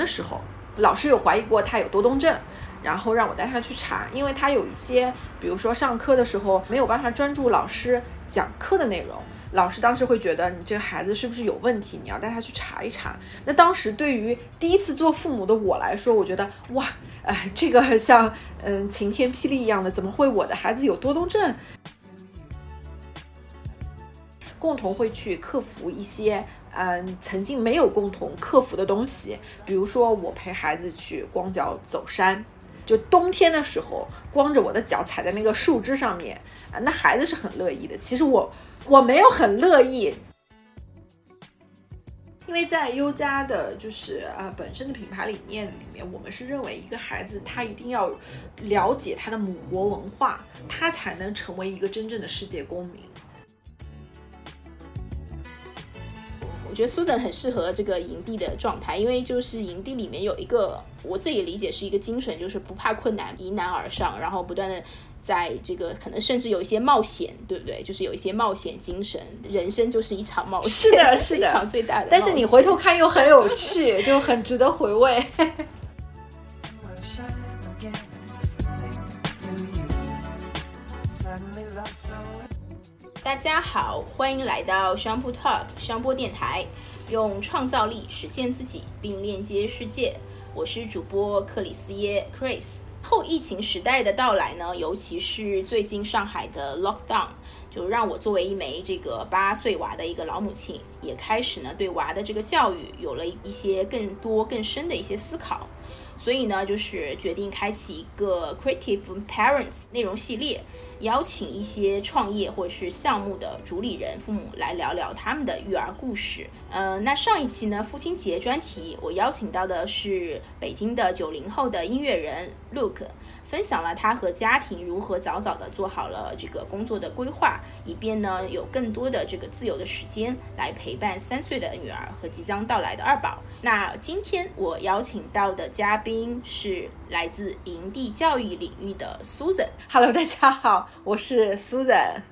的时候，老师有怀疑过他有多动症，然后让我带他去查，因为他有一些，比如说上课的时候没有办法专注老师讲课的内容。老师当时会觉得你这个孩子是不是有问题？你要带他去查一查。那当时对于第一次做父母的我来说，我觉得哇，哎，这个 像嗯晴天霹雳一样的，怎么会我的孩子有多动症？共同会去克服一些嗯曾经没有共同克服的东西，比如说我陪孩子去光脚走山，就冬天的时候光着我的脚踩在那个树枝上面啊，那孩子是很乐意的。其实我。我没有很乐意，因为在优家的，就是呃本身的品牌理念里面，我们是认为一个孩子他一定要了解他的母国文化，他才能成为一个真正的世界公民。我觉得 Susan 很适合这个营地的状态，因为就是营地里面有一个我自己理解是一个精神，就是不怕困难，迎难而上，然后不断的。在这个可能甚至有一些冒险，对不对？就是有一些冒险精神，人生就是一场冒险，是的，是的，一场最大的。但是你回头看又很有趣，就很值得回味。大家好，欢迎来到商铺 Talk 商播电台，用创造力实现自己，并链接世界。我是主播克里斯耶 Chris。后疫情时代的到来呢，尤其是最近上海的 lockdown，就让我作为一枚这个八岁娃的一个老母亲，也开始呢对娃的这个教育有了一些更多更深的一些思考。所以呢，就是决定开启一个 Creative Parents 内容系列，邀请一些创业或者是项目的主理人父母来聊聊他们的育儿故事。嗯，那上一期呢，父亲节专题，我邀请到的是北京的九零后的音乐人 Look，。分享了他和家庭如何早早的做好了这个工作的规划，以便呢有更多的这个自由的时间来陪伴三岁的女儿和即将到来的二宝。那今天我邀请到的嘉宾是来自营地教育领域的 Susan。Hello，大家好，我是 Susan。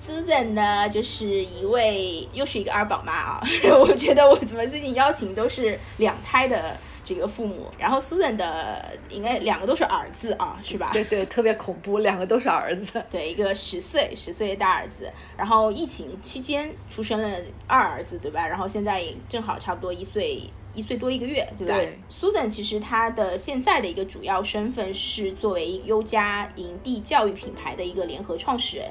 Susan 呢，就是一位又是一个二宝妈啊。我觉得我怎么最近邀请都是两胎的。这个父母，然后 Susan 的应该两个都是儿子啊，是吧？对对，特别恐怖，两个都是儿子。对，一个十岁十岁的大儿子，然后疫情期间出生了二儿子，对吧？然后现在也正好差不多一岁一岁多一个月，对吧？Susan 其实他的现在的一个主要身份是作为优家营地教育品牌的一个联合创始人。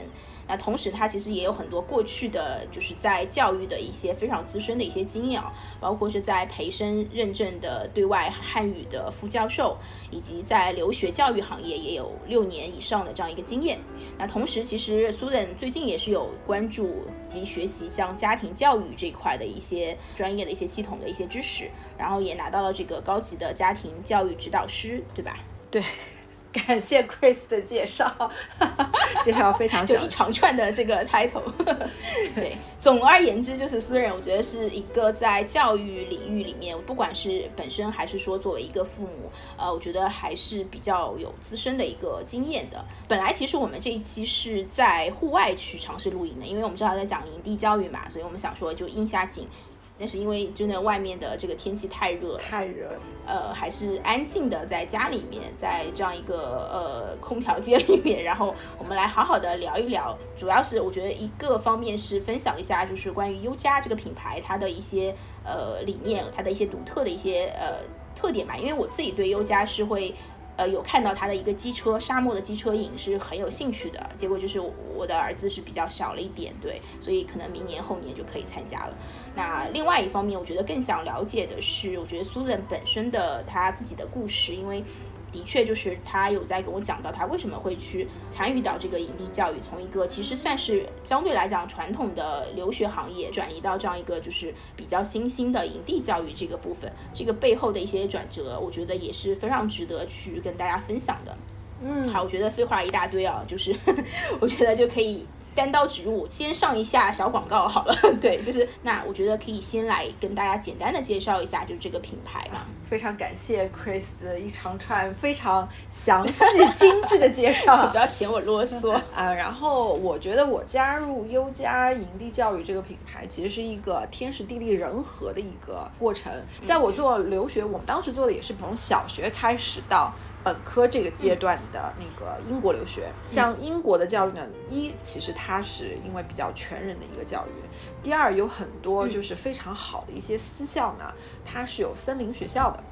那同时，他其实也有很多过去的就是在教育的一些非常资深的一些经验，包括是在培生认证的对外汉语的副教授，以及在留学教育行业也有六年以上的这样一个经验。那同时，其实苏 n 最近也是有关注及学习像家庭教育这块的一些专业的一些系统的一些知识，然后也拿到了这个高级的家庭教育指导师，对吧？对。感谢 Chris 的介绍，介绍非常就一长串的这个 title。对，总而言之就是私人，我觉得是一个在教育领域里面，不管是本身还是说作为一个父母，呃，我觉得还是比较有资深的一个经验的。本来其实我们这一期是在户外去尝试露营的，因为我们正好在讲营地教育嘛，所以我们想说就应下景。但是因为真的外面的这个天气太热，太热，呃，还是安静的在家里面，在这样一个呃空调间里面，然后我们来好好的聊一聊。主要是我觉得一个方面是分享一下，就是关于优家这个品牌它的一些呃理念，它的一些独特的一些呃特点吧。因为我自己对优家是会。呃，有看到他的一个机车，沙漠的机车影是很有兴趣的。结果就是我的儿子是比较小了一点，对，所以可能明年后年就可以参加了。那另外一方面，我觉得更想了解的是，我觉得苏 n 本身的他自己的故事，因为。的确，就是他有在跟我讲到他为什么会去参与到这个营地教育，从一个其实算是相对来讲传统的留学行业，转移到这样一个就是比较新兴的营地教育这个部分，这个背后的一些转折，我觉得也是非常值得去跟大家分享的。嗯，好，我觉得废话一大堆啊，就是 我觉得就可以单刀直入，先上一下小广告好了。对，就是那我觉得可以先来跟大家简单的介绍一下，就是这个品牌嘛。非常感谢 Chris 的一长串非常详细精致的介绍，不要嫌我啰嗦 啊。然后我觉得我加入优家营地教育这个品牌，其实是一个天时地利人和的一个过程。在我做留学，我们当时做的也是从小学开始到。本科这个阶段的那个英国留学，像英国的教育呢，一其实它是因为比较全人的一个教育，第二有很多就是非常好的一些私校呢，它是有森林学校的。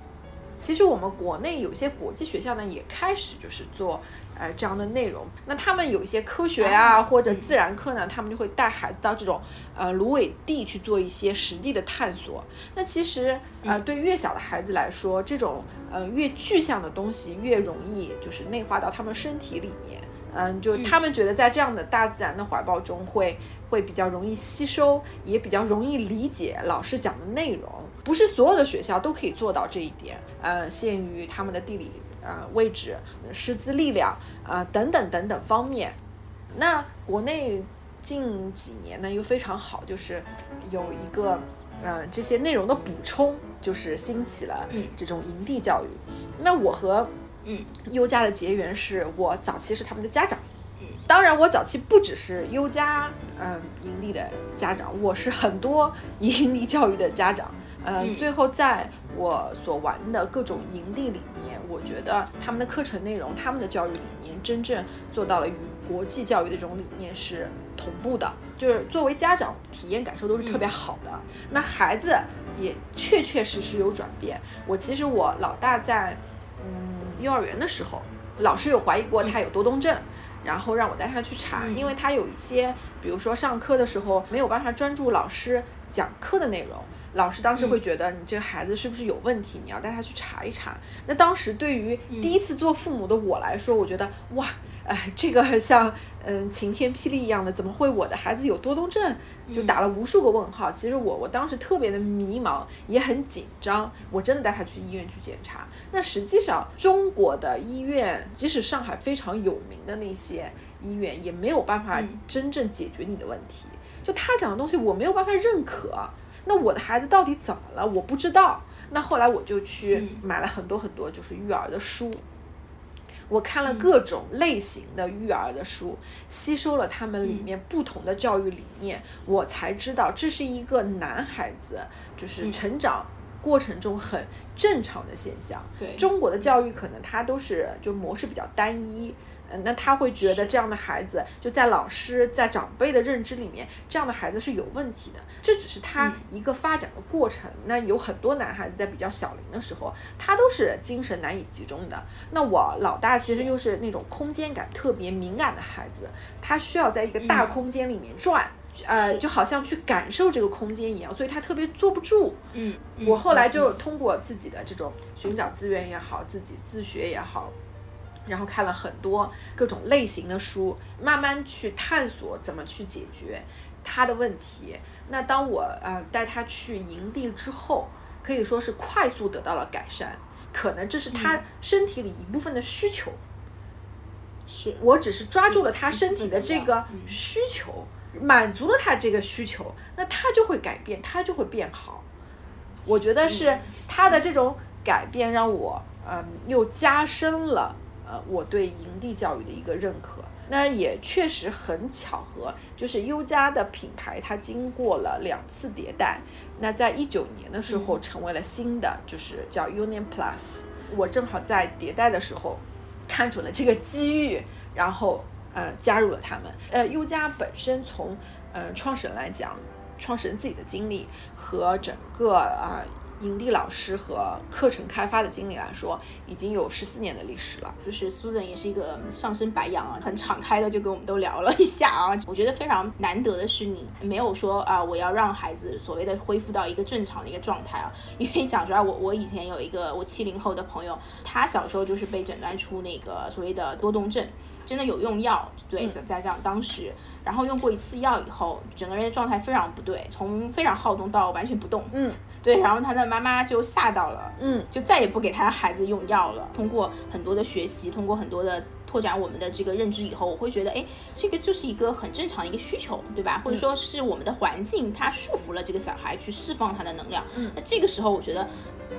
其实我们国内有些国际学校呢，也开始就是做。呃，这样的内容，那他们有一些科学啊或者自然课呢，他们就会带孩子到这种呃芦苇地去做一些实地的探索。那其实呃，对越小的孩子来说，这种呃越具象的东西越容易就是内化到他们身体里面。嗯，就他们觉得在这样的大自然的怀抱中，会会比较容易吸收，也比较容易理解老师讲的内容。不是所有的学校都可以做到这一点，呃，限于他们的地理。呃，位置、师资力量啊，等等等等方面。那国内近几年呢，又非常好，就是有一个呃这些内容的补充，就是兴起了这种营地教育。那我和嗯优家的结缘是我早期是他们的家长，当然我早期不只是优家嗯营地的家长，我是很多 营地教育的家长。嗯，最后在我所玩的各种营地里面，我觉得他们的课程内容、他们的教育理念，真正做到了与国际教育的这种理念是同步的。就是作为家长，体验感受都是特别好的。那孩子也确确实实有转变。我其实我老大在嗯幼儿园的时候，老师有怀疑过他有多动症，然后让我带他去查，因为他有一些，比如说上课的时候没有办法专注老师讲课的内容。老师当时会觉得你这个孩子是不是有问题？你要带他去查一查。那当时对于第一次做父母的我来说，我觉得哇，哎，这个像嗯晴天霹雳一样的，怎么会我的孩子有多动症？就打了无数个问号。其实我我当时特别的迷茫，也很紧张。我真的带他去医院去检查。那实际上中国的医院，即使上海非常有名的那些医院，也没有办法真正解决你的问题。就他讲的东西，我没有办法认可。那我的孩子到底怎么了？我不知道。那后来我就去买了很多很多就是育儿的书，我看了各种类型的育儿的书，吸收了他们里面不同的教育理念，我才知道这是一个男孩子就是成长过程中很正常的现象。对，中国的教育可能它都是就模式比较单一。嗯，那他会觉得这样的孩子就在老师在长辈的认知里面，这样的孩子是有问题的。这只是他一个发展的过程。那有很多男孩子在比较小龄的时候，他都是精神难以集中的。那我老大其实又是那种空间感特别敏感的孩子，他需要在一个大空间里面转，呃，就好像去感受这个空间一样，所以他特别坐不住。嗯，我后来就通过自己的这种寻找资源也好，自己自学也好。然后看了很多各种类型的书，慢慢去探索怎么去解决他的问题。那当我呃带他去营地之后，可以说是快速得到了改善。可能这是他身体里一部分的需求。是我只是抓住了他身体的这个需求，满足了他这个需求，那他就会改变，他就会变好。我觉得是他的这种改变让我嗯又加深了。呃，我对营地教育的一个认可，那也确实很巧合，就是优家的品牌，它经过了两次迭代，那在一九年的时候成为了新的，就是叫 Union Plus。我正好在迭代的时候看准了这个机遇，然后呃加入了他们。呃，优家本身从呃创始人来讲，创始人自己的经历和整个啊。营地老师和课程开发的经理来说，已经有十四年的历史了。就是 Susan 也是一个上身白羊啊，很敞开的就跟我们都聊了一下啊。我觉得非常难得的是，你没有说啊，我要让孩子所谓的恢复到一个正常的一个状态啊。因为讲出来，我我以前有一个我七零后的朋友，他小时候就是被诊断出那个所谓的多动症，真的有用药，对，在在这样当时，然后用过一次药以后，整个人的状态非常不对，从非常好动到完全不动，嗯。对，然后他的妈妈就吓到了，嗯，就再也不给他孩子用药了。通过很多的学习，通过很多的拓展我们的这个认知以后，我会觉得，哎，这个就是一个很正常的一个需求，对吧？或者说是我们的环境它束缚了这个小孩去释放他的能量。那这个时候，我觉得。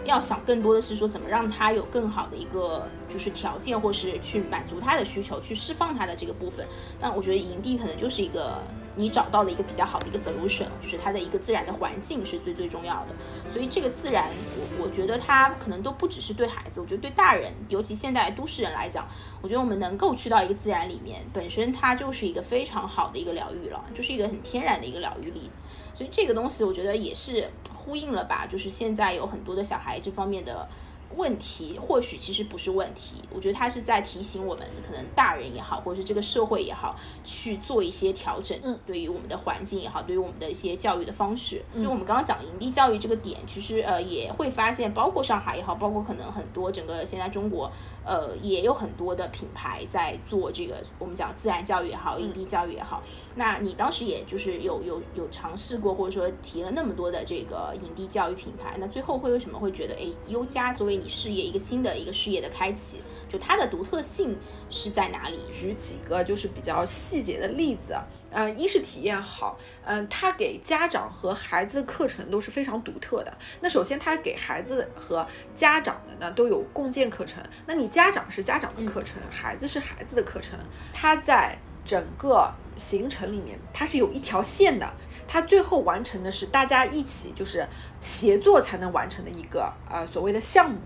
要想更多的是说怎么让他有更好的一个就是条件，或是去满足他的需求，去释放他的这个部分。但我觉得营地可能就是一个你找到的一个比较好的一个 solution，就是它的一个自然的环境是最最重要的。所以这个自然，我我觉得它可能都不只是对孩子，我觉得对大人，尤其现在都市人来讲，我觉得我们能够去到一个自然里面，本身它就是一个非常好的一个疗愈了，就是一个很天然的一个疗愈力。所以这个东西，我觉得也是。呼应了吧，就是现在有很多的小孩这方面的。问题或许其实不是问题，我觉得他是在提醒我们，可能大人也好，或者是这个社会也好，去做一些调整。嗯，对于我们的环境也好，对于我们的一些教育的方式，就我们刚刚讲营地教育这个点，其实呃也会发现，包括上海也好，包括可能很多整个现在中国，呃也有很多的品牌在做这个我们讲自然教育也好，营地教育也好。那你当时也就是有有有尝试过，或者说提了那么多的这个营地教育品牌，那最后会为什么会觉得哎优家作为你事业一个新的一个事业的开启，就它的独特性是在哪里？举几个就是比较细节的例子，嗯，一是体验好，嗯，他给家长和孩子的课程都是非常独特的。那首先，他给孩子和家长的呢都有共建课程。那你家长是家长的课程，孩子是孩子的课程，他在整个行程里面，他是有一条线的。他最后完成的是大家一起就是协作才能完成的一个呃所谓的项目。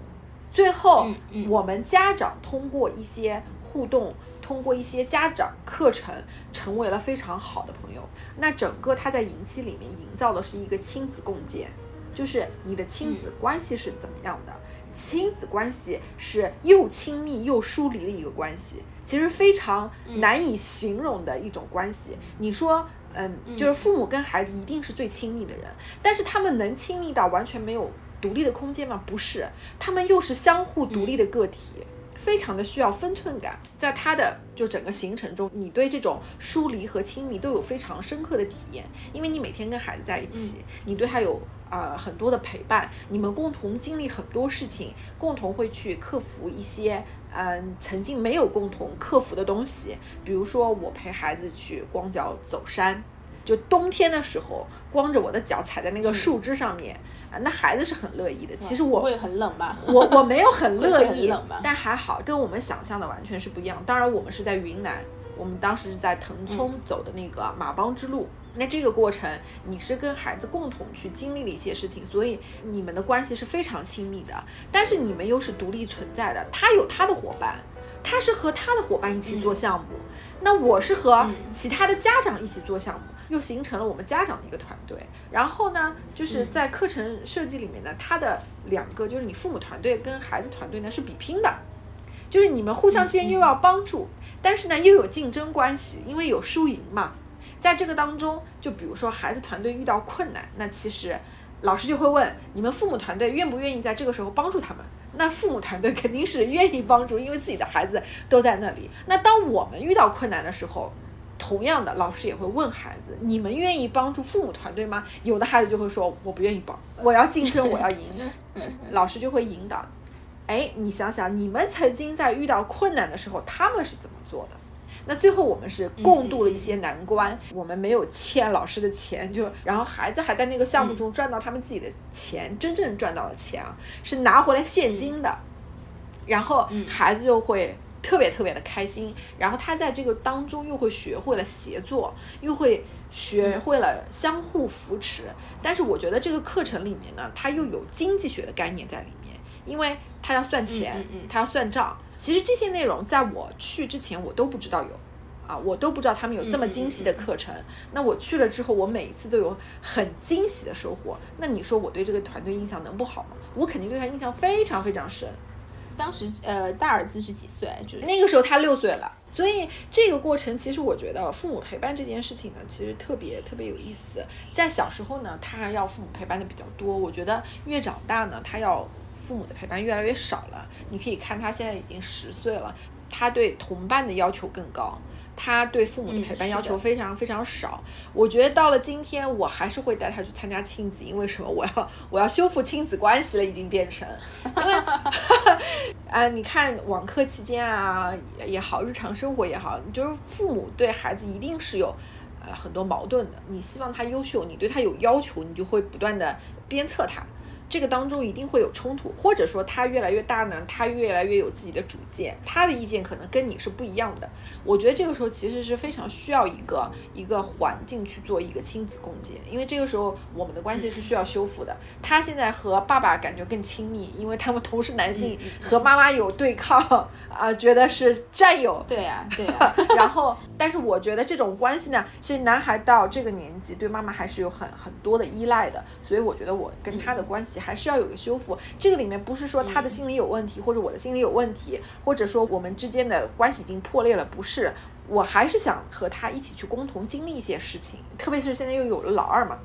最后，我们家长通过一些互动，通过一些家长课程，成为了非常好的朋友。那整个他在营期里面营造的是一个亲子共建，就是你的亲子关系是怎么样的？亲子关系是又亲密又疏离的一个关系，其实非常难以形容的一种关系。你说，嗯，就是父母跟孩子一定是最亲密的人，但是他们能亲密到完全没有。独立的空间吗？不是，他们又是相互独立的个体，非常的需要分寸感。在他的就整个行程中，你对这种疏离和亲密都有非常深刻的体验，因为你每天跟孩子在一起，你对他有啊很多的陪伴，你们共同经历很多事情，共同会去克服一些嗯曾经没有共同克服的东西，比如说我陪孩子去光脚走山，就冬天的时候，光着我的脚踩在那个树枝上面。啊那孩子是很乐意的。其实我会很冷吧？我我没有很乐意，但还好，跟我们想象的完全是不一样。当然，我们是在云南，我们当时是在腾冲走的那个马帮之路。那这个过程，你是跟孩子共同去经历了一些事情，所以你们的关系是非常亲密的。但是你们又是独立存在的，他有他的伙伴，他是和他的伙伴一起做项目，那我是和其他的家长一起做项目。又形成了我们家长的一个团队，然后呢，就是在课程设计里面呢，它的两个就是你父母团队跟孩子团队呢是比拼的，就是你们互相之间又要帮助，但是呢又有竞争关系，因为有输赢嘛。在这个当中，就比如说孩子团队遇到困难，那其实老师就会问你们父母团队愿不愿意在这个时候帮助他们？那父母团队肯定是愿意帮助，因为自己的孩子都在那里。那当我们遇到困难的时候，同样的，老师也会问孩子：“你们愿意帮助父母团队吗？”有的孩子就会说：“我不愿意帮，我要竞争，我要赢。”老师就会引导：“哎，你想想，你们曾经在遇到困难的时候，他们是怎么做的？那最后我们是共度了一些难关，我们没有欠老师的钱，就然后孩子还在那个项目中赚到他们自己的钱，真正赚到了钱啊，是拿回来现金的。然后孩子就会。”特别特别的开心，然后他在这个当中又会学会了协作，又会学会了相互扶持。但是我觉得这个课程里面呢，它又有经济学的概念在里面，因为他要算钱，他要算账。其实这些内容在我去之前我都不知道有，啊，我都不知道他们有这么精细的课程。那我去了之后，我每一次都有很惊喜的收获。那你说我对这个团队印象能不好吗？我肯定对他印象非常非常深。当时呃，大儿子是几岁？就是那个时候他六岁了，所以这个过程其实我觉得父母陪伴这件事情呢，其实特别特别有意思。在小时候呢，他要父母陪伴的比较多。我觉得越长大呢，他要父母的陪伴越来越少了。你可以看他现在已经十岁了，他对同伴的要求更高。他对父母的陪伴要求非常非常少，我觉得到了今天，我还是会带他去参加亲子，因为什么？我要我要修复亲子关系了，已经变成，因为，啊，你看网课期间啊也好，日常生活也好，就是父母对孩子一定是有呃很多矛盾的。你希望他优秀，你对他有要求，你就会不断的鞭策他。这个当中一定会有冲突，或者说他越来越大呢，他越来越有自己的主见，他的意见可能跟你是不一样的。我觉得这个时候其实是非常需要一个一个环境去做一个亲子共建，因为这个时候我们的关系是需要修复的。他现在和爸爸感觉更亲密，因为他们同是男性，和妈妈有对抗啊，觉得是战友。对呀，对呀。然后，但是我觉得这种关系呢，其实男孩到这个年纪对妈妈还是有很很多的依赖的，所以我觉得我跟他的关系。还是要有个修复，这个里面不是说他的心理有问题，或者我的心理有问题，或者说我们之间的关系已经破裂了，不是，我还是想和他一起去共同经历一些事情，特别是现在又有了老二嘛，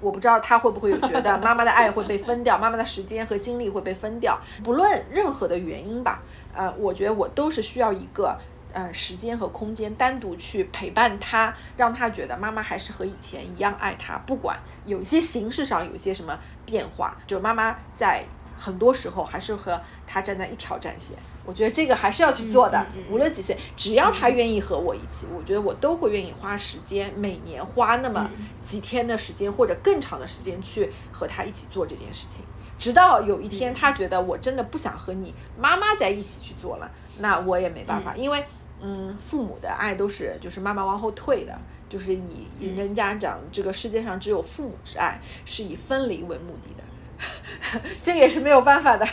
我不知道他会不会有觉得妈妈的爱会被分掉，妈妈的时间和精力会被分掉，不论任何的原因吧，呃，我觉得我都是需要一个。嗯，时间和空间单独去陪伴他，让他觉得妈妈还是和以前一样爱他，不管有一些形式上有些什么变化，就妈妈在很多时候还是和他站在一条战线。我觉得这个还是要去做的，无论几岁，只要他愿意和我一起，我觉得我都会愿意花时间，每年花那么几天的时间或者更长的时间去和他一起做这件事情，直到有一天他觉得我真的不想和你妈妈在一起去做了，那我也没办法，因为。嗯，父母的爱都是就是慢慢往后退的，就是以人家讲这个世界上只有父母之爱是以分离为目的的，这也是没有办法的。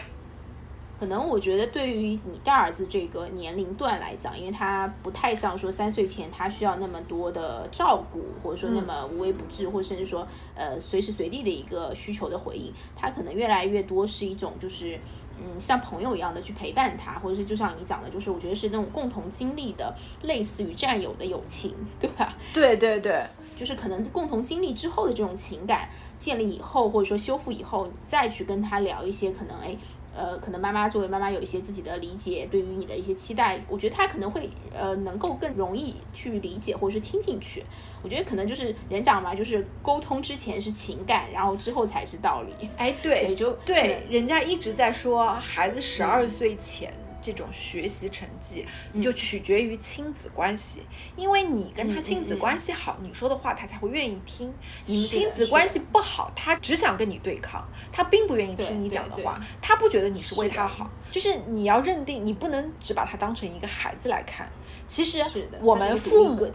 可能我觉得对于你大儿子这个年龄段来讲，因为他不太像说三岁前他需要那么多的照顾，或者说那么无微不至，或甚至说呃随时随地的一个需求的回应，他可能越来越多是一种就是。嗯，像朋友一样的去陪伴他，或者是就像你讲的，就是我觉得是那种共同经历的，类似于战友的友情，对吧？对对对，就是可能共同经历之后的这种情感建立以后，或者说修复以后，你再去跟他聊一些可能哎。呃，可能妈妈作为妈妈有一些自己的理解，对于你的一些期待，我觉得他可能会呃能够更容易去理解或者是听进去。我觉得可能就是人讲嘛，就是沟通之前是情感，然后之后才是道理。哎，对，也就对，人家一直在说孩子十二岁前。这种学习成绩就取决于亲子关系，因为你跟他亲子关系好，你说的话他才会愿意听。你们亲子关系不好，他只想跟你对抗，他并不愿意听你讲的话，他不觉得你是为他好。就是你要认定，你不能只把他当成一个孩子来看。其实我们父母，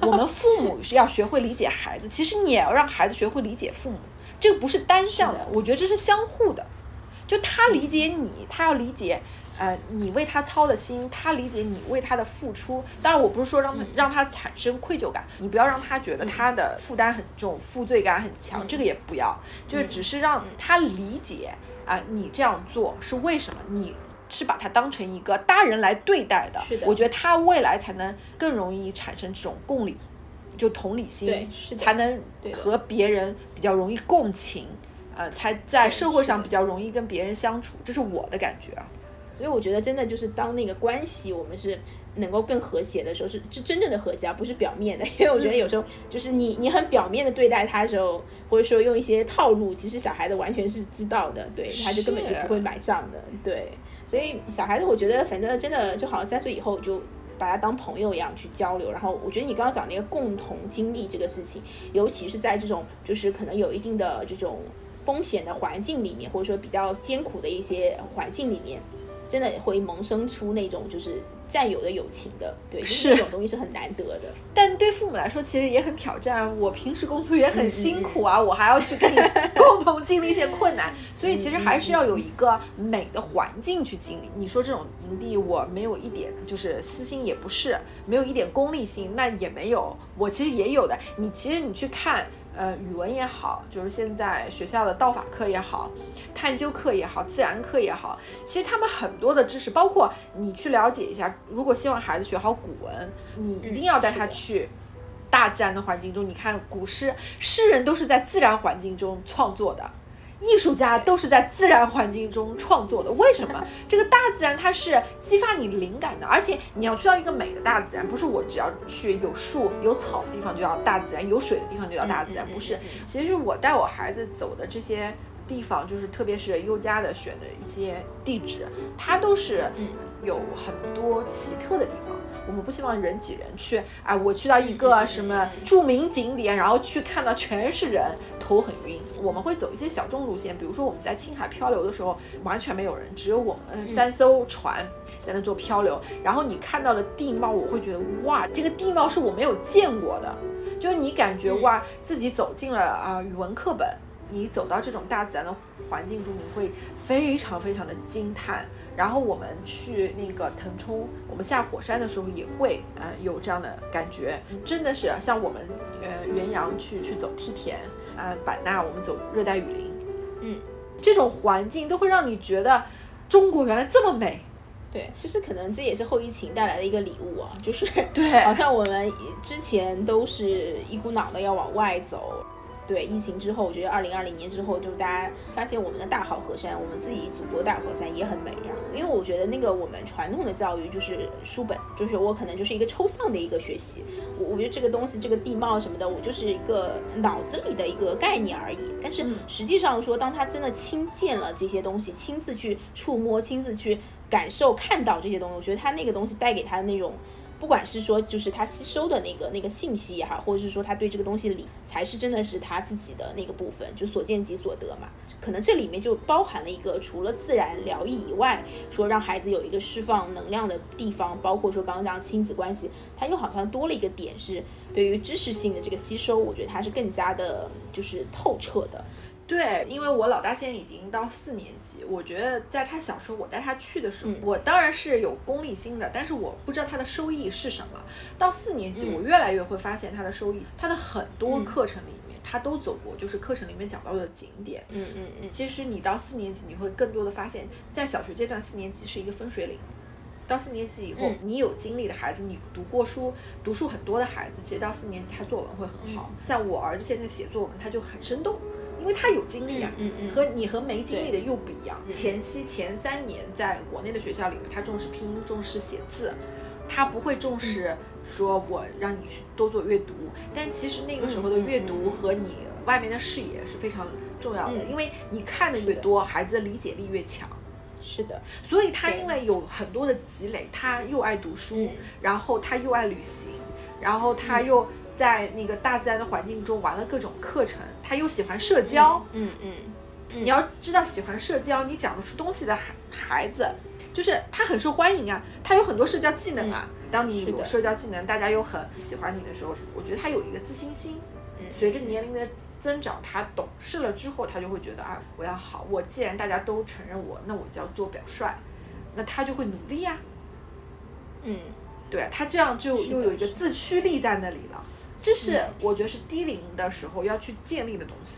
我们父母是要学会理解孩子，其实你也要让孩子学会理解父母。这个不是单向的，我觉得这是相互的。就他理解你，他要理解。呃，你为他操的心，他理解你为他的付出。当然，我不是说让他让他产生愧疚感，你不要让他觉得他的负担很重，负罪感很强，这个也不要，就是只是让他理解啊，你这样做是为什么？你是把他当成一个大人来对待的。是的，我觉得他未来才能更容易产生这种共理，就同理心，对，是才能和别人比较容易共情，呃，才在社会上比较容易跟别人相处，这是我的感觉啊。所以我觉得真的就是当那个关系我们是能够更和谐的时候，是是真正的和谐，而不是表面的。因为我觉得有时候就是你你很表面的对待他的时候，或者说用一些套路，其实小孩子完全是知道的，对，他就根本就不会买账的，对。所以小孩子我觉得反正真的就好像三岁以后就把他当朋友一样去交流。然后我觉得你刚刚讲那个共同经历这个事情，尤其是在这种就是可能有一定的这种风险的环境里面，或者说比较艰苦的一些环境里面。真的会萌生出那种就是战友的友情的，对，是这种东西是很难得的。但对父母来说，其实也很挑战。我平时工作也很辛苦啊，我还要去跟你共同经历一些困难，所以其实还是要有一个美的环境去经历。你说这种营地，我没有一点就是私心，也不是没有一点功利心，那也没有。我其实也有的。你其实你去看。呃，语文也好，就是现在学校的道法课也好，探究课也好，自然课也好，其实他们很多的知识，包括你去了解一下。如果希望孩子学好古文，你一定要带他去大自然的环境中。你看古诗，诗人都是在自然环境中创作的，艺术家都是在自然环境中创作的。为什么？这个大自然它是激发你灵感的，而且你要去到一个美的大自然，不是我只要去有树有草的地方就叫大自然，有水的地方就叫大自然，不是。其实我带我孩子走的这些地方，就是特别是优家的选的一些地址，它都是有很多奇特的地方。我们不希望人挤人去，哎，我去到一个什么著名景点，然后去看到全是人，头很晕。我们会走一些小众路线，比如说我们在青海漂流的时候，完全没有人，只有我们三艘船在那做漂流。然后你看到的地貌，我会觉得哇，这个地貌是我没有见过的，就你感觉哇，自己走进了啊语文课本。你走到这种大自然的环境中，你会非常非常的惊叹。然后我们去那个腾冲，我们下火山的时候也会，呃，有这样的感觉，真的是像我们，呃，元阳去去走梯田，呃，版纳我们走热带雨林，嗯，这种环境都会让你觉得中国原来这么美。对，就是可能这也是后疫情带来的一个礼物啊，就是对，好像我们之前都是一股脑的要往外走。对疫情之后，我觉得二零二零年之后，就大家发现我们的大好河山，我们自己祖国大河山也很美呀。因为我觉得那个我们传统的教育就是书本，就是我可能就是一个抽象的一个学习。我我觉得这个东西，这个地貌什么的，我就是一个脑子里的一个概念而已。但是实际上说，当他真的亲见了这些东西，亲自去触摸，亲自去感受、看到这些东西，我觉得他那个东西带给他的那种。不管是说，就是他吸收的那个那个信息也好，或者是说他对这个东西理，才是真的是他自己的那个部分，就所见即所得嘛。可能这里面就包含了一个，除了自然疗愈以外，说让孩子有一个释放能量的地方，包括说刚刚讲亲子关系，他又好像多了一个点，是对于知识性的这个吸收，我觉得他是更加的，就是透彻的。对，因为我老大现在已经到四年级，我觉得在他小时候，我带他去的时候，我当然是有功利心的，但是我不知道他的收益是什么。到四年级，我越来越会发现他的收益，他的很多课程里面他都走过，就是课程里面讲到的景点。嗯嗯嗯。其实你到四年级，你会更多的发现，在小学阶段，四年级是一个分水岭。到四年级以后，你有经历的孩子，你读过书、读书很多的孩子，其实到四年级他作文会很好。像我儿子现在写作文，他就很生动。因为他有经历啊，和你和没经历的又不一样。前期前三年在国内的学校里面，他重视拼音，重视写字，他不会重视说我让你去多做阅读。但其实那个时候的阅读和你外面的视野是非常重要的，因为你看的越多，孩子的理解力越强。是的，所以他因为有很多的积累，他又爱读书，然后他又爱旅行，然后他又。在那个大自然的环境中玩了各种课程，他又喜欢社交，嗯嗯，你要知道喜欢社交，你讲得出东西的孩孩子，就是他很受欢迎啊，他有很多社交技能啊。当你有社交技能，大家又很喜欢你的时候，我觉得他有一个自信心。随着年龄的增长，他懂事了之后，他就会觉得啊，我要好，我既然大家都承认我，那我就要做表率，那他就会努力呀。嗯，对他这样就又有一个自驱力在那里了。这是我觉得是低龄的时候要去建立的东西，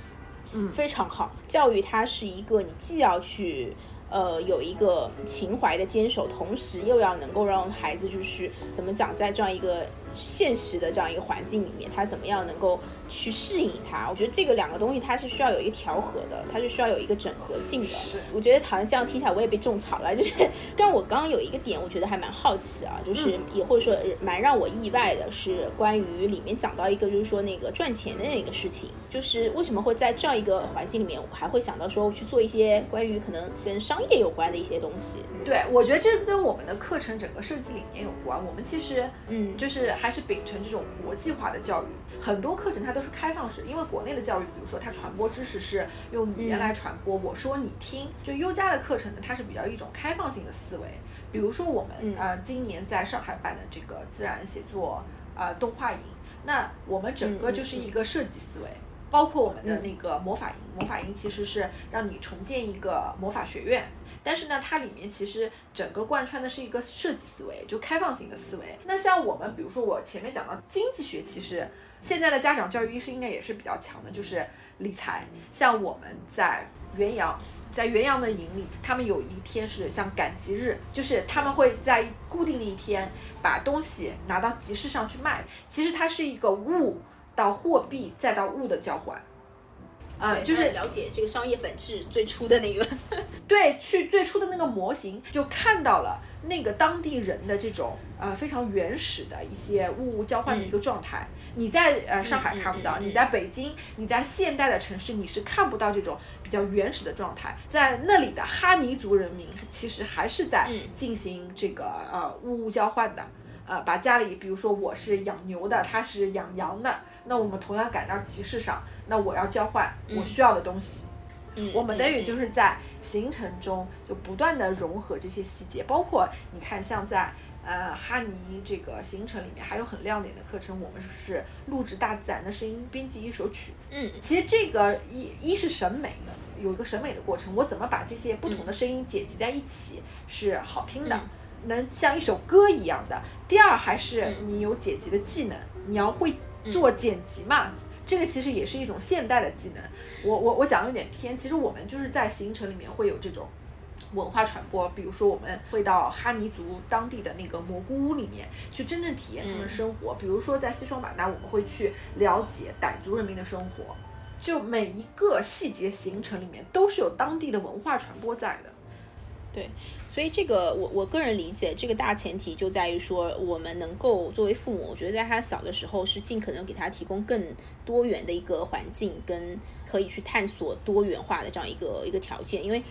嗯，非常好。教育它是一个，你既要去呃有一个情怀的坚守，同时又要能够让孩子就是怎么讲，在这样一个现实的这样一个环境里面，他怎么样能够。去适应它，我觉得这个两个东西它是需要有一个调和的，它是需要有一个整合性的。我觉得好像这样听起来我也被种草了，就是，但我刚刚有一个点，我觉得还蛮好奇啊，就是也或者说蛮让我意外的是，关于里面讲到一个就是说那个赚钱的那个事情，就是为什么会在这样一个环境里面，我还会想到说去做一些关于可能跟商业有关的一些东西。对，我觉得这跟我们的课程整个设计理念有关。我们其实嗯，就是还是秉承这种国际化的教育，很多课程它都。是开放式，因为国内的教育，比如说它传播知识是用语言来传播，我说你听。就优家的课程呢，它是比较一种开放性的思维。比如说我们呃今年在上海办的这个自然写作呃动画营，那我们整个就是一个设计思维，包括我们的那个魔法营，魔法营其实是让你重建一个魔法学院，但是呢，它里面其实整个贯穿的是一个设计思维，就开放性的思维。那像我们，比如说我前面讲到经济学，其实。现在的家长教育意识应该也是比较强的，就是理财。像我们在元阳，在元阳的营里，他们有一天是像赶集日，就是他们会在固定的一天把东西拿到集市上去卖。其实它是一个物到货币再到物的交换。呃，就是了解这个商业本质最初的那个，对，去最初的那个模型就看到了那个当地人的这种呃非常原始的一些物物交换的一个状态。你在呃上海看不到，你在北京，你在现代的城市你是看不到这种比较原始的状态。在那里的哈尼族人民其实还是在嗯进行这个呃物物交换的。呃，把家里，比如说我是养牛的，他是养羊的，那我们同样赶到集市上，那我要交换我嗯需要的东西。嗯，我们等于嗯就是在行程中就不断的融合这些细节，包括你看像在呃哈尼这个行程里面还有很亮点的课程，我们是录制大自然的声音，编辑一首曲子。嗯其实这个一一是审美的，有一个审美的过程，我怎么把这些不同的声音剪辑在一起是好听的，嗯能像一首歌一样的。第二还是嗯你有剪辑的技能，你要会做剪辑嘛。这个其实也是一种现代的技能。我我我讲的有点偏，其实我们就是在行程里面会有这种文化传播，比如说我们会到哈尼族当地的那个蘑菇屋里面去真正体验他们的生活，比如说在西双版纳，我们会去了解傣族人民的生活。就每一个细节行程里面都是有当地的文化传播在的。对，所以这个我我个人理解，这个大前提就在于说，我们能够作为父母，我觉得在他小的时候是尽可能给他提供更多元的一个环境，跟可以去探索多元化的这样一个一个条件，因为。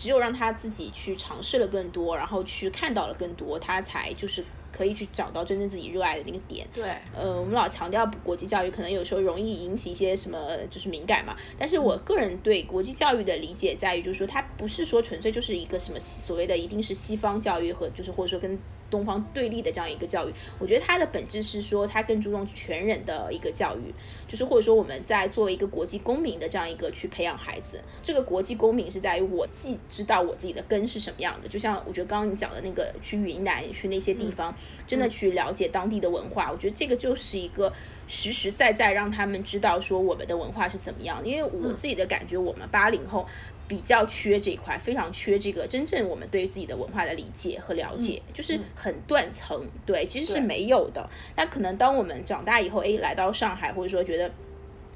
只有让他自己去尝试了更多，然后去看到了更多，他才就是可以去找到真正自己热爱的那个点。对，呃，我们老强调国际教育，可能有时候容易引起一些什么就是敏感嘛。但是我个人对国际教育的理解在于，就是说它不是说纯粹就是一个什么所谓的一定是西方教育和就是或者说跟东方对立的这样一个教育。我觉得它的本质是说，它更注重全人的一个教育，就是或者说我们在作为一个国际公民的这样一个去培养孩子。这个国际公民是在于我既知道我自己的根是什么样的，就像我觉得刚刚你讲的那个去云南去那些地方，真的去了解当地的文化，我觉得这个就是一个实实在在让他们知道说我们的文化是怎么样。因为我自己的感觉，我们八零后。比较缺这一块，非常缺这个真正我们对自己的文化的理解和了解，就是很断层，对，其实是没有的。那可能当我们长大以后，哎，来到上海，或者说觉得。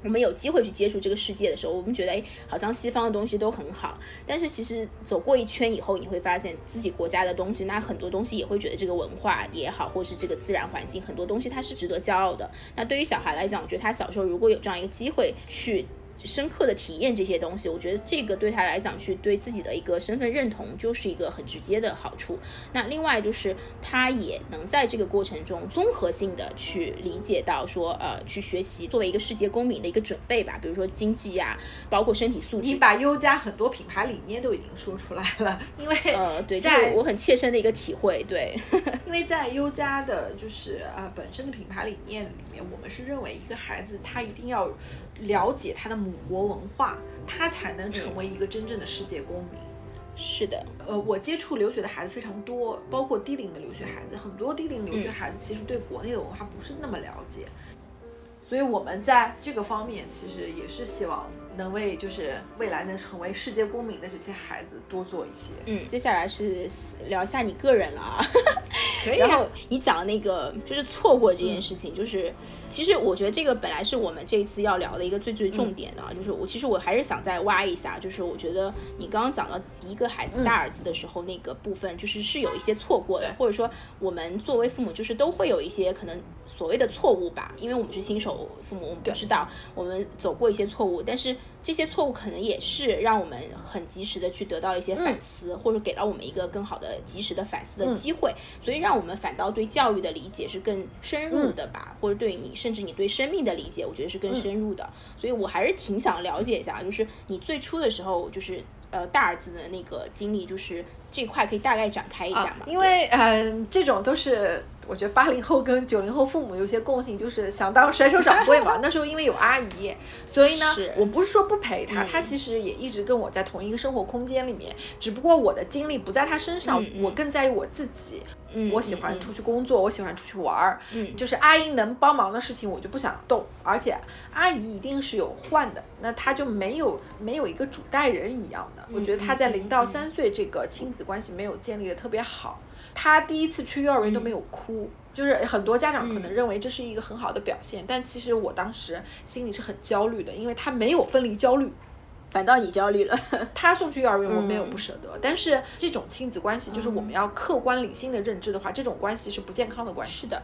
我们有机会去接触这个世界的时候，我们觉得哎，好像西方的东西都很好，但是其实走过一圈以后，你会发现自己国家的东西，那很多东西也会觉得这个文化也好，或是这个自然环境，很多东西它是值得骄傲的。那对于小孩来讲，我觉得他小时候如果有这样一个机会去。深刻的体验这些东西，我觉得这个对他来讲，去对自己的一个身份认同，就是一个很直接的好处。那另外就是，他也能在这个过程中综合性的去理解到说，呃，去学习作为一个世界公民的一个准备吧，比如说经济呀、包括身体素质。你把优家很多品牌理念都已经说出来了，因为呃，对，这在是我很切身的一个体会，对，因为在优家的就是呃本身的品牌理念里面，我们是认为一个孩子他一定要了解他的母国文化，他才能成为一个真正的世界公民。是的，呃，我接触留学的孩子非常多，包括低龄的留学孩子，很多低龄留学嗯孩子其实对国内的文化不是那么了解，所以我们在这个方面其实也是希望能为就是未来能成为世界公民的这些孩子多做一些。嗯，接下来是聊一下你个人了啊。可以啊。然后你讲的那个就是错过这件事情，就是其实我觉得这个本来是我们这一次要聊的一个最最重点的啊，就是我其实我还是想再挖一下，就是我觉得你刚刚讲到第一个孩子大儿子的时候那个部分，就是是有一些错过的，或者说我们作为父母就是都会有一些可能所谓的错误吧，因为我们是新手父母，我们不知道我们走过一些错误，但是这些错误可能也是让我们很及时的去得到一些反思，或者给到我们一个更好的及时的反思的机会，所以让我们反倒对教育的理解是更深入的吧，或者对你甚至你对生命的理解，我觉得是更深入的。所以我还是挺想了解一下，就是你最初的时候，就是呃大儿子的那个经历，就是这块可以大概展开一下啊嘛？，因为嗯、这种都是我觉得八零后跟九零后父母有些共性，就是想当甩手掌柜嘛。那时候因为有阿姨，所以呢，我不是说不陪他，嗯他其实也一直跟我在同一个生活空间里面，只不过我的精力不在他身上，我更在于我自己。嗯，我喜欢嗯出去工作，我喜欢出去玩儿，嗯就是阿姨能帮忙的事情我就不想动，而且阿姨一定是有换的，那她就没有没有一个主带人一样的。我觉得她在零到三岁这个亲子关系没有建立的特别好，她第一次去幼儿园都没有哭，就是很多家长可能认为这是一个很好的表现，但其实我当时心里是很焦虑的，因为他没有分离焦虑，反倒你焦虑了。他送去幼儿园我没有不舍得，但是这种亲子关系就是我们嗯要客观理性的认知的话，这种关系是不健康的关系。是的，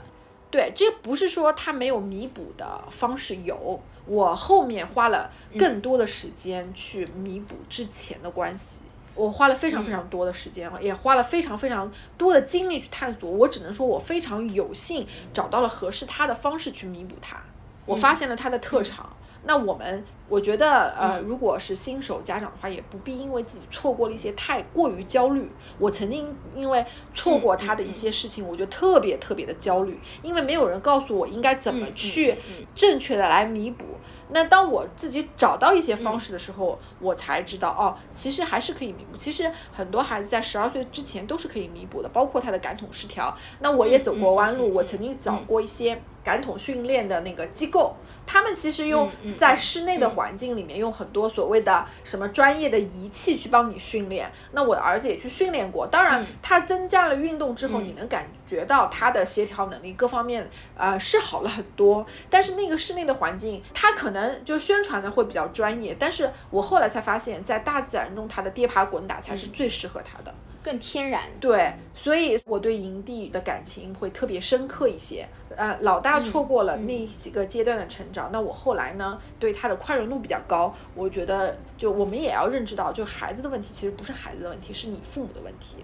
对，这不是说他没有弥补的方式有，我后面花了更多的时间去弥补之前的关系。我花了非常非常多的时间，也花了非常非常多的精力去探索。我只能说，我非常有幸找到了合适他的方式去弥补他。我发现了他的特长。那我们，我觉得，呃，如果是新手家长的话，也不必因为自己错过了一些太过于焦虑。我曾经因为错过他的一些事情，我就特别特别的焦虑，因为没有人告诉我应该怎么去正确的来弥补。那当我自己找到一些方式的时候，我才知道哦，其实还是可以弥补。其实很多孩子在十二岁之前都是可以弥补的，包括他的感统失调。那我也走过弯路，我曾经找过一些感统训练的那个机构。他们其实用在室内的环境里面，用很多所谓的什么专业的仪器去帮你训练。那我的儿子也去训练过，当然他增加了运动之后，你能感觉到他的协调能力各方面呃是好了很多。但是那个室内的环境，他可能就宣传的会比较专业，但是我后来才发现，在大自然中，他的跌爬滚打才是最适合他的。更天然，对，所以我对营地的感情会特别深刻一些。呃，老大错过了那几个阶段的成长，那我后来呢，对他的宽容度比较高。我觉得，就我们也要认知到，就孩子的问题其实不是孩子的问题，是你父母的问题。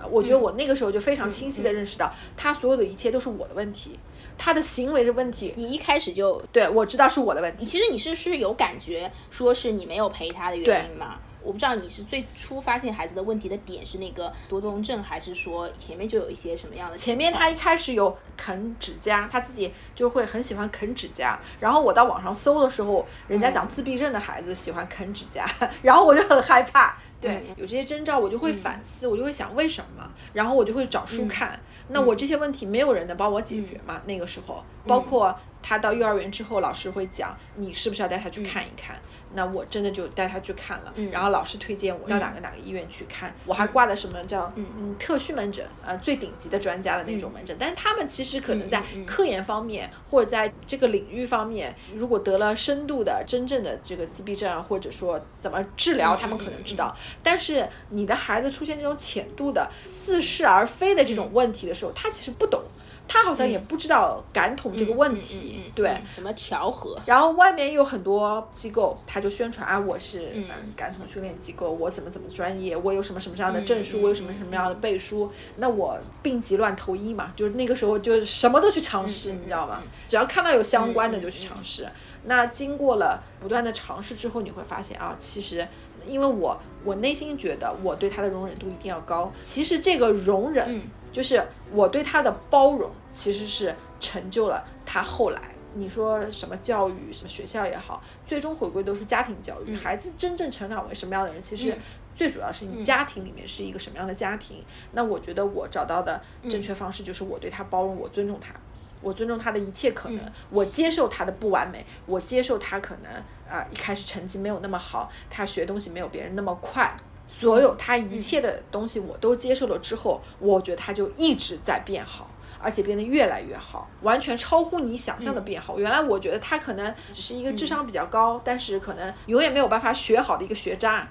呃，我觉得我那个时候就非常清晰的认识到，他所有的一切都是我的问题，他的行为的问题。你一开始就对我知道是我的问题。其实你是是有感觉，说是你没有陪他的原因吗？我不知道你是最初发现孩子的问题的点是那个多动症，还是说前面就有一些什么样的？前面他一开始有啃指甲，他自己就会很喜欢啃指甲。然后我到网上搜的时候，人家讲自闭症的孩子喜欢啃指甲，然后我就很害怕。对，有这些征兆，我就会反思，我就会想为什么，然后我就会找书看。那我这些问题没有人能帮我解决嘛？那个时候，包括他到幼儿园之后，老师会讲你是不是要带他去看一看。那我真的就带他去看了，然后老师推荐我到哪个哪个医院去看，我还挂的什么叫嗯特需门诊，呃最顶级的专家的那种门诊，但是他们其实可能在科研方面或者在这个领域方面，如果得了深度的真正的这个自闭症啊，或者说怎么治疗，他们可能知道，但是你的孩子出现这种浅度的似是而非的这种问题的时候，他其实不懂。他好像也不知道感统这个问题，对，怎么调和。然后外面有很多机构，他就宣传啊，我是嗯感统训练机构，我怎么怎么专业，我有什么什么样的证书，我有什么什么样的背书，那我病急乱投医嘛，就是那个时候就什么都去尝试，你知道吗？只要看到有相关的就去尝试。那经过了不断的尝试之后，你会发现啊，其实因为我我内心觉得我对他的容忍度一定要高，其实这个容忍。就是我对他的包容，其实是成就了他后来。你说什么教育，什么学校也好，最终回归都是家庭教育。孩子真正成长为什么样的人，其实最主要是你家庭里面是一个什么样的家庭。那我觉得我找到的正确方式就是我对他包容，我尊重他，我尊重他的一切可能，我接受他的不完美，我接受他可能啊、呃、一开始成绩没有那么好，他学东西没有别人那么快。所有他一切的东西我都接受了之后，我觉得他就一直在变好，而且变得越来越好，完全超乎你想象的变好。原来我觉得他可能只是一个智商比较高，但是可能永远没有办法学好的一个学渣，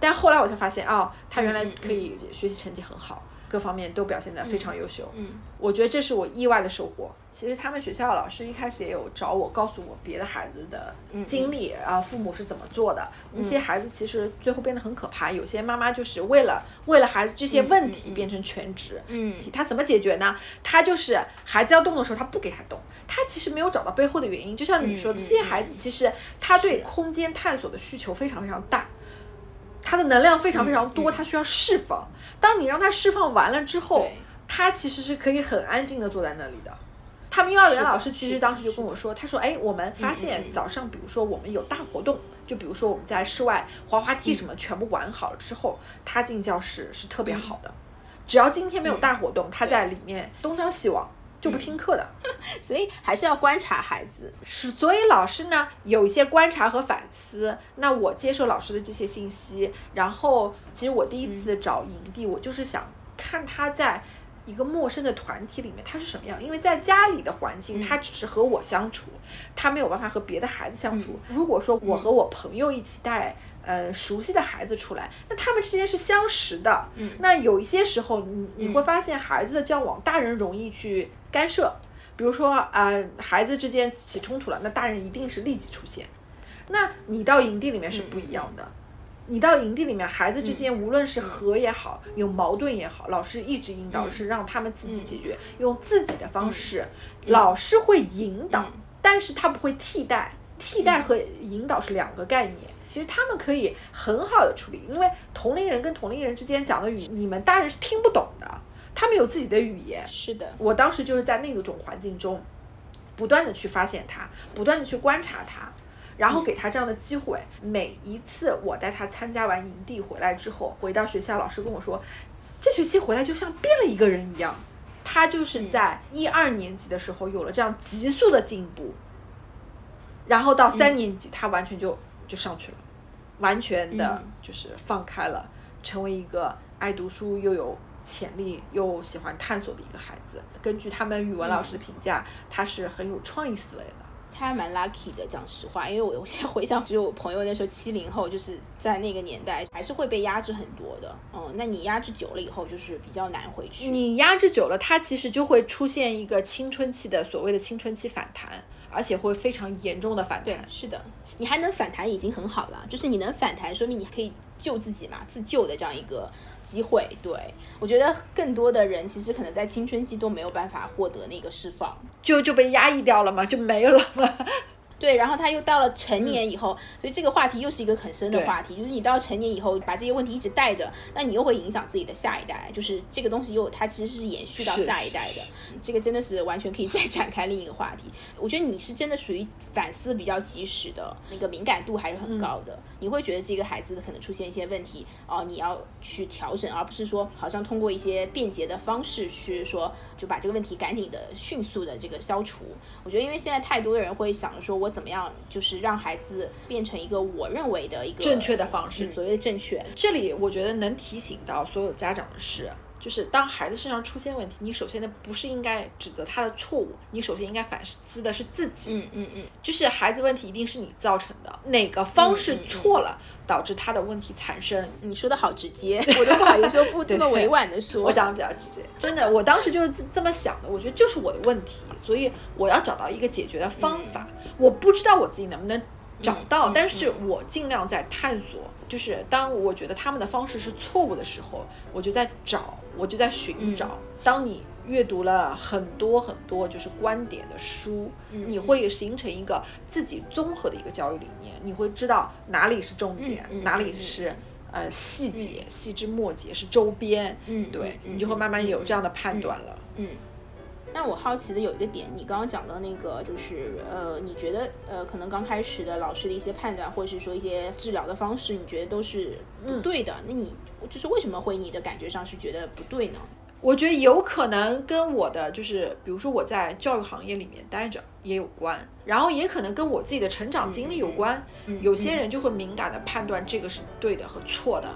但后来我才发现，哦，他原来可以学习成绩很好。各方面都表现得非常优秀，嗯，我觉得这是我意外的收获。其实他们学校老师一开始也有找我，告诉我别的孩子的经历啊，父母是怎么做的。一些孩子其实最后变得很可怕，有些妈妈就是为了为了孩子这些问题变成全职，嗯，他怎么解决呢？他就是孩子要动的时候，他不给他动，他其实没有找到背后的原因。就像你说的，这些孩子其实他对空间探索的需求非常非常大。他的能量非常非常多，他需要释放。当你让他释放完了之后，他其实是可以很安静的坐在那里的。他们幼儿园老师其实当时就跟我说，他说：“哎，我们发现早上，比如说我们有大活动，就比如说我们在室外滑滑梯什么全部玩好了之后，他进教室是特别好的。只要今天没有大活动，他在里面东张西望。”就不听课的，所以还是要观察孩子。是，所以老师呢有一些观察和反思。那我接受老师的这些信息，然后其实我第一次找营地，我就是想看他在一个陌生的团体里面，他是什么样？因为在家里的环境，他只是和我相处，他没有办法和别的孩子相处。如果说我和我朋友一起带呃熟悉的孩子出来，那他们之间是相识的。嗯那有一些时候，你你会发现孩子的交往，大人容易去干涉。比如说，呃，孩子之间起冲突了，那大人一定是立即出现。那你到营地里面是不一样的，你到营地里面，孩子之间无论是和也好，有矛盾也好，老师一直引导是让他们自己解决，用自己的方式，老师会引导，但是他不会替代，替代和引导是两个概念。其实他们可以很好的处理，因为同龄人跟同龄人之间讲的语，你们大人是听不懂的，他们有自己的语言。是的，我当时就是在那种环境中，不断的去发现他，不断的去观察他，然后给他这样的机会。每一次我带他参加完营地回来之后，回到学校，老师跟我说，这学期回来就像变了一个人一样。他就是在一二年级的时候有了这样急速的进步，然后到三年级，他完全就就上去了，完全的就是放开了，成为一个爱读书又有潜力又喜欢探索的一个孩子。根据他们语文老师的评价，他是很有创意思维的。他还蛮 lucky 的，讲实话，因为我我现在回想，就是我朋友那时候七零后，就是在那个年代还是会被压制很多的。嗯，那你压制久了以后，就是比较难回去。你压制久了，他其实就会出现一个青春期的所谓的青春期反弹，而且会非常严重的反对弹，。是的，你还能反弹已经很好了，就是你能反弹，说明你可以救自己嘛，自救的这样一个机会。对我觉得更多的人其实可能在青春期都没有办法获得那个释放。就就被压抑掉了嘛，就没有了嘛。对，然后他又到了成年以后，所以这个话题又是一个很深的话题，就是你到成年以后把这些问题一直带着，那你又会影响自己的下一代，就是这个东西又它其实是延续到下一代的，这个真的是完全可以 再展开另一个话题。我觉得你是真的属于反思比较及时的，那个敏感度还是很高的，你会觉得这个孩子可能出现一些问题哦、你要去调整，而不是说好像通过一些便捷的方式去说就把这个问题赶紧的、迅速的这个消除。我觉得因为现在太多的人会想着说我怎么样就是让孩子变成一个我认为的一个正确的方式嗯所谓的正确。这里我觉得能提醒到所有家长的是，就是当孩子身上出现问题，你首先的不是应该指责他的错误，你首先应该反思的是自己。嗯嗯嗯，就是孩子问题一定是你造成的，哪个方式嗯嗯嗯错了，导致他的问题产生。你说的好直接，我都不好意思说不 这么委婉的说。我讲的比较直接，真的，我当时就是这这么想的，我觉得就是我的问题，所以我要找到一个解决的方法。我不知道我自己能不能找到，但是我尽量在探索。就是当我觉得他们的方式是错误的时候，我就在找，我就在寻找。嗯当你阅读了很多很多就是观点的书，嗯你会形成一个自己综合的一个教育理念，你会知道哪里是重点，哪里是。呃，细节、细枝末节是周边，嗯对嗯你就会慢慢有这样的判断了。嗯，那我好奇的有一个点，你刚刚讲的那个就是呃，你觉得呃，可能刚开始的老师的一些判断，或者是说一些治疗的方式，你觉得都是不对的。那你就是为什么会你的感觉上是觉得不对呢？我觉得有可能跟我的就是，比如说我在教育行业里面待着也有关，然后也可能跟我自己的成长经历有关。嗯有些人就会敏感的判断这个是对的和错的，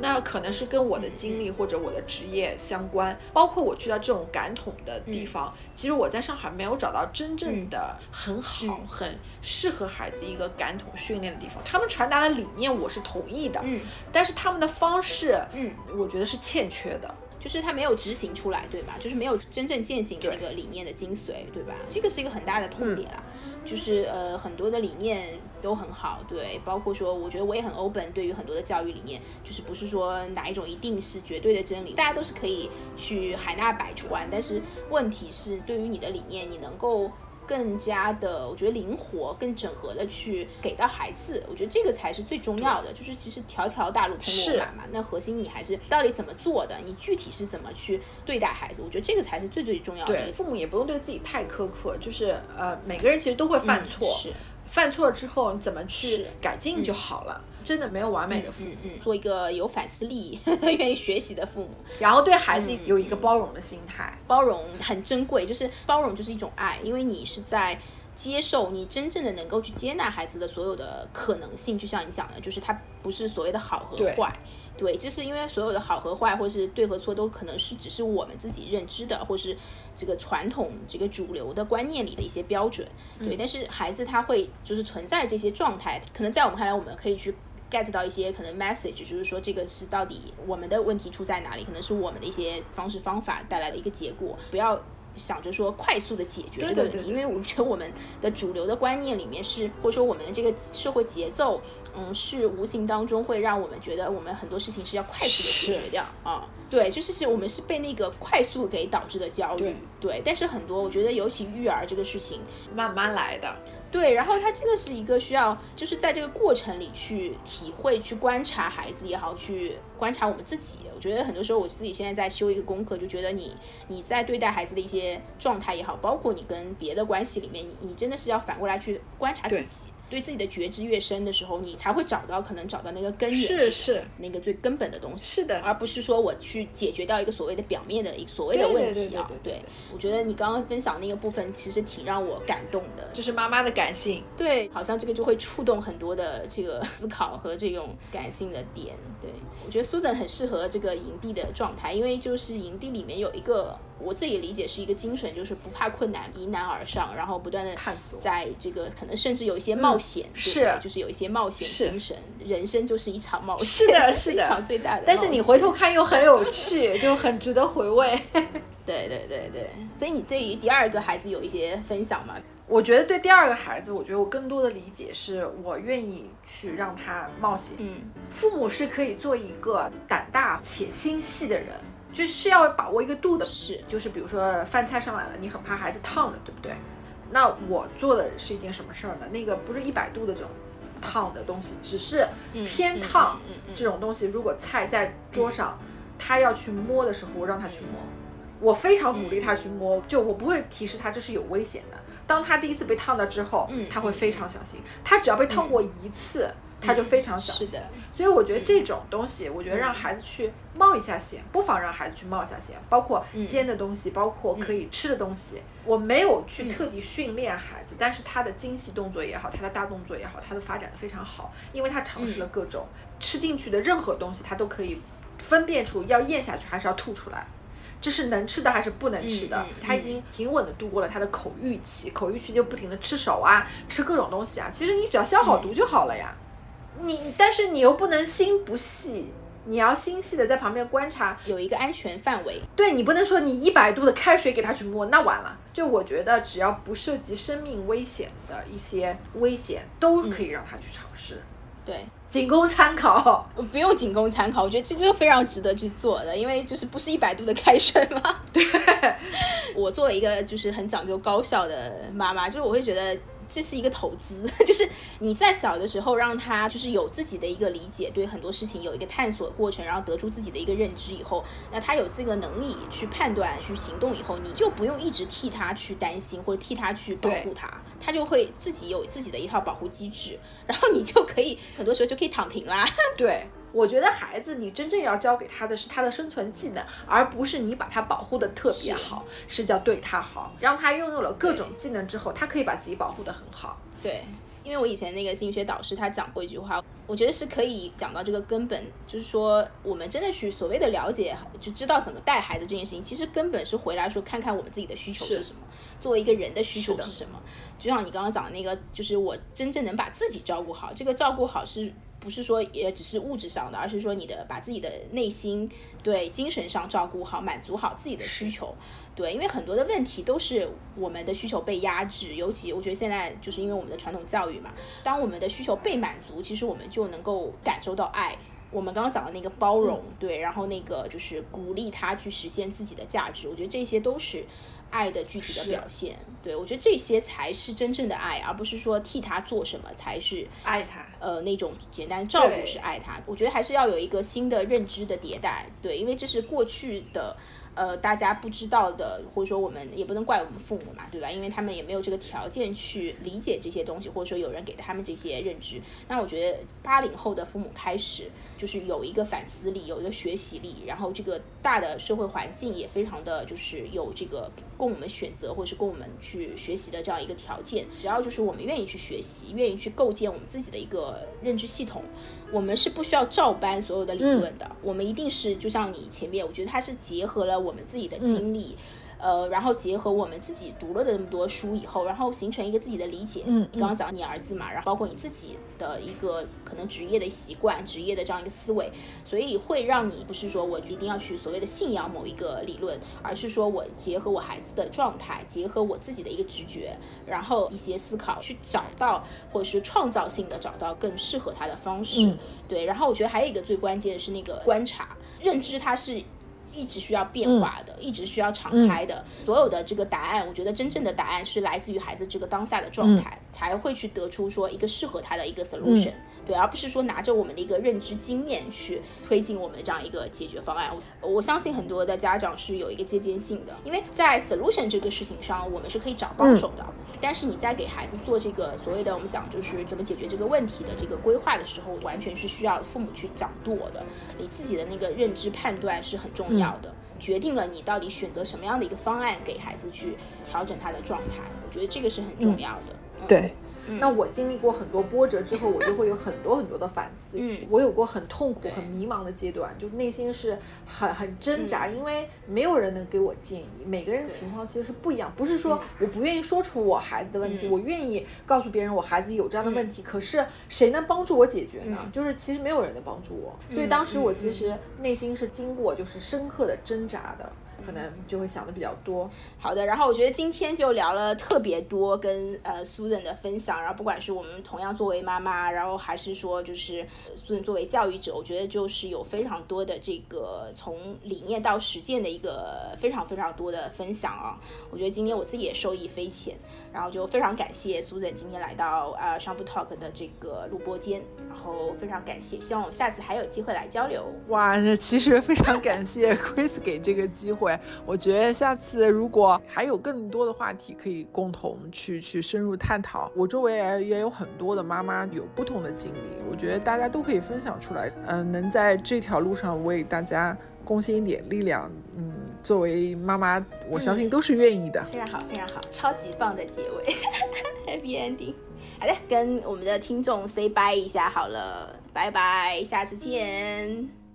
那可能是跟我的经历或者我的职业相关。包括我去到这种感统的地方，其实我在上海没有找到真正的很好、嗯很适合孩子一个感统训练的地方。他们传达的理念我是同意的，嗯但是他们的方式，嗯，我觉得是欠缺的。就是他没有执行出来，对吧？就是没有真正践行这个理念的精髓，对吧？这个是一个很大的痛点啦。就是呃，很多的理念都很好，对，包括说，我觉得我也很 open，对于很多的教育理念，就是不是说哪一种一定是绝对的真理，大家都是可以去海纳百川，但是问题是，对于你的理念，你能够。更加的，我觉得灵活、更整合的去给到孩子，我觉得这个才是最重要的。就是其实条条大路通罗马嘛，那核心你还是到底怎么做的，你具体是怎么去对待孩子，我觉得这个才是最最重要的。对，父母也不用对自己太苛刻，就是呃，每个人其实都会犯错，嗯是犯错之后你怎么去改进就好了。真的没有完美的父母，嗯嗯，做一个有反思力、愿意学习的父母，然后对孩子嗯有一个包容的心态。包容很珍贵，就是包容就是一种爱，因为你是在。接受，你真正的能够去接纳孩子的所有的可能性。就像你讲的，就是他不是所谓的好和坏。对，就是因为所有的好和坏，或是对和错，都可能是只是我们自己认知的，或是这个传统这个主流的观念里的一些标准。对，但是孩子他会就是存在这些状态，可能在我们看来，我们可以去 get 到一些可能 message，就是说这个是到底我们的问题出在哪里，可能是我们的一些方式方法带来的一个结果，不要。想着说快速的解决这个问题，因为我觉得我们的主流的观念里面是，或者说我们的这个社会节奏，嗯，是无形当中会让我们觉得我们很多事情是要快速的解决掉啊。对，就是是我们是被那个快速给导致的焦虑。对，但是很多我觉得，尤其育儿这个事情，慢慢来的。对，然后他真的是一个需要，就是在这个过程里去体会、去观察孩子也好，去观察我们自己。我觉得很多时候我自己现在在修一个功课，就觉得你你在对待孩子的一些状态也好，包括你跟别的关系里面，你你真的是要反过来去观察自己。对自己的觉知越深的时候，你才会找到可能找到那个根源，是是那个最根本的东西，是的，而不是说我去解决掉一个所谓的表面的一所谓的问题啊。对，我觉得你刚刚分享那个部分其实挺让我感动的，就是妈妈的感性，对，好像这个就会触动很多的这个思考和这种感性的点。对我觉得 Susan 很适合这个营地的状态，因为就是营地里面有一个。我自己理解是一个精神，就是不怕困难，迎难而上，然后不断的探索，在这个可能甚至有一些冒险，是，就是有一些冒险精神。人生就是一场冒险，是的，是 的，一场最大的。但是你回头看又很有趣，就很值得回味。对对对对，所以你对于第二个孩子有一些分享吗？我觉得对第二个孩子，我觉得我更多的理解是我愿意去让他冒险。嗯，父母是可以做一个胆大且心细的人。就是要把握一个度的，是，就是比如说饭菜上来了，你很怕孩子烫着，对不对？那我做的是一件什么事儿呢？那个不是一百度的这种烫的东西，只是偏烫这种东西。如果菜在桌上，他要去摸的时候，我让他去摸，我非常鼓励他去摸，就我不会提示他这是有危险的。当他第一次被烫到之后，他会非常小心。他只要被烫过一次。他就非常小心，所以我觉得这种东西，我觉得让孩子去冒一下险，不妨让孩子去冒一下险，包括煎的东西，包括可以吃的东西。我没有去特地训练孩子，但是他的精细动作也好，他的大动作也好，他都发展的非常好，因为他尝试了各种吃进去的任何东西，他都可以分辨出要咽下去还是要吐出来，这是能吃的还是不能吃的。他已经平稳的度过了他的口欲期，口欲期就不停的吃手啊，吃各种东西啊。其实你只要消好毒就好了呀。你，但是你又不能心不细，你要心细的在旁边观察，有一个安全范围。对你不能说你一百度的开水给他去摸，那完了。就我觉得，只要不涉及生命危险的一些危险，都可以让他去尝试。对，仅供参考。不用仅供参考，我觉得这就非常值得去做的，因为就是不是一百度的开水嘛？对，我作为一个就是很讲究高效的妈妈，就是我会觉得。这是一个投资，就是你在小的时候让他就是有自己的一个理解，对很多事情有一个探索过程，然后得出自己的一个认知以后，那他有这个能力去判断、去行动以后，你就不用一直替他去担心或者替他去保护他，他就会自己有自己的一套保护机制，然后你就可以很多时候就可以躺平啦。对。我觉得孩子，你真正要教给他的是他的生存技能，而不是你把他保护的特别好，是叫对他好，让他拥有了各种技能之后，他可以把自己保护的很好。对，因为我以前那个心理学导师他讲过一句话，我觉得是可以讲到这个根本，就是说我们真的去所谓的了解，就知道怎么带孩子这件事情，其实根本是回来说看看我们自己的需求是什么，作为一个人的需求是什么。就像你刚刚讲的那个，就是我真正能把自己照顾好，这个照顾好是。不是说也只是物质上的，而是说你的把自己的内心对精神上照顾好，满足好自己的需求，对，因为很多的问题都是我们的需求被压制，尤其我觉得现在就是因为我们的传统教育嘛，当我们的需求被满足，其实我们就能够感受到爱。我们刚刚讲的那个包容，对，然后那个就是鼓励他去实现自己的价值，我觉得这些都是。爱的具体的表现，对我觉得这些才是真正的爱，而不是说替他做什么才是爱他。呃，那种简单照顾是爱他。我觉得还是要有一个新的认知的迭代，对，因为这是过去的。呃大家不知道的，或者说我们也不能怪我们父母嘛，对吧？因为他们也没有这个条件去理解这些东西，或者说有人给他们这些认知。那我觉得八零后的父母开始就是有一个反思力，有一个学习力，然后这个大的社会环境也非常的就是有这个供我们选择或者是供我们去学习的这样一个条件。只要就是我们愿意去学习，愿意去构建我们自己的一个认知系统，我们是不需要照搬所有的理论的。我们一定是就像你前面，我觉得它是结合了我们自己的经历。呃，然后结合我们自己读了的那么多书以后，然后形成一个自己的理解。嗯，你刚刚讲你儿子嘛，然后包括你自己的一个可能职业的习惯、职业的这样一个思维，所以会让你不是说我一定要去所谓的信仰某一个理论，而是说我结合我孩子的状态，结合我自己的一个直觉，然后一些思考去找到或者是创造性的找到更适合他的方式。对，然后我觉得还有一个最关键的是那个观察、认知，它是。一直需要变化的，一直需要敞开的。所有的这个答案，我觉得真正的答案是来自于孩子这个当下的状态，才会去得出说一个适合他的一个 solution。对，而不是说拿着我们的一个认知经验去推进我们的这样一个解决方案。我相信很多的家长是有一个借鉴性的，因为在 solution 这个事情上，我们是可以找帮手的。但是你在给孩子做这个所谓的我们讲就是怎么解决这个问题的这个规划的时候，完全是需要父母去掌舵的。你自己的那个认知判断是很重要的，决定了你到底选择什么样的一个方案给孩子去调整他的状态。我觉得这个是很重要的。对。那我经历过很多波折之后，我就会有很多很多的反思。嗯，我有过很痛苦、很迷茫的阶段，就是内心是很很挣扎，因为没有人能给我建议。每个人情况其实是不一样，不是说我不愿意说出我孩子的问题，我愿意告诉别人我孩子有这样的问题，可是谁能帮助我解决呢？就是其实没有人能帮助我，所以当时我其实内心是经过就是深刻的挣扎的。可能就会想的比较多。好的，然后我觉得今天就聊了特别多跟呃 Susan 的分享，然后不管是我们同样作为妈妈，然后还是说就是 Susan 作为教育者，我觉得就是有非常多的这个从理念到实践的一个非常非常多的分享啊。我觉得今天我自己也受益匪浅，然后就非常感谢 Susan 今天来到呃商铺 Talk 的这个录播间，然后非常感谢，希望我们下次还有机会来交流。哇，其实非常感谢 Chris 给这个机会。我觉得下次如果还有更多的话题可以共同去去深入探讨，我周围也也有很多的妈妈有不同的经历，我觉得大家都可以分享出来，嗯，能在这条路上为大家贡献一点力量，嗯，作为妈妈，我相信都是愿意的。非常好，非常好，超级棒的结尾，Happy Ending。好的，跟我们的听众 say bye 一下好了，拜拜，下次见。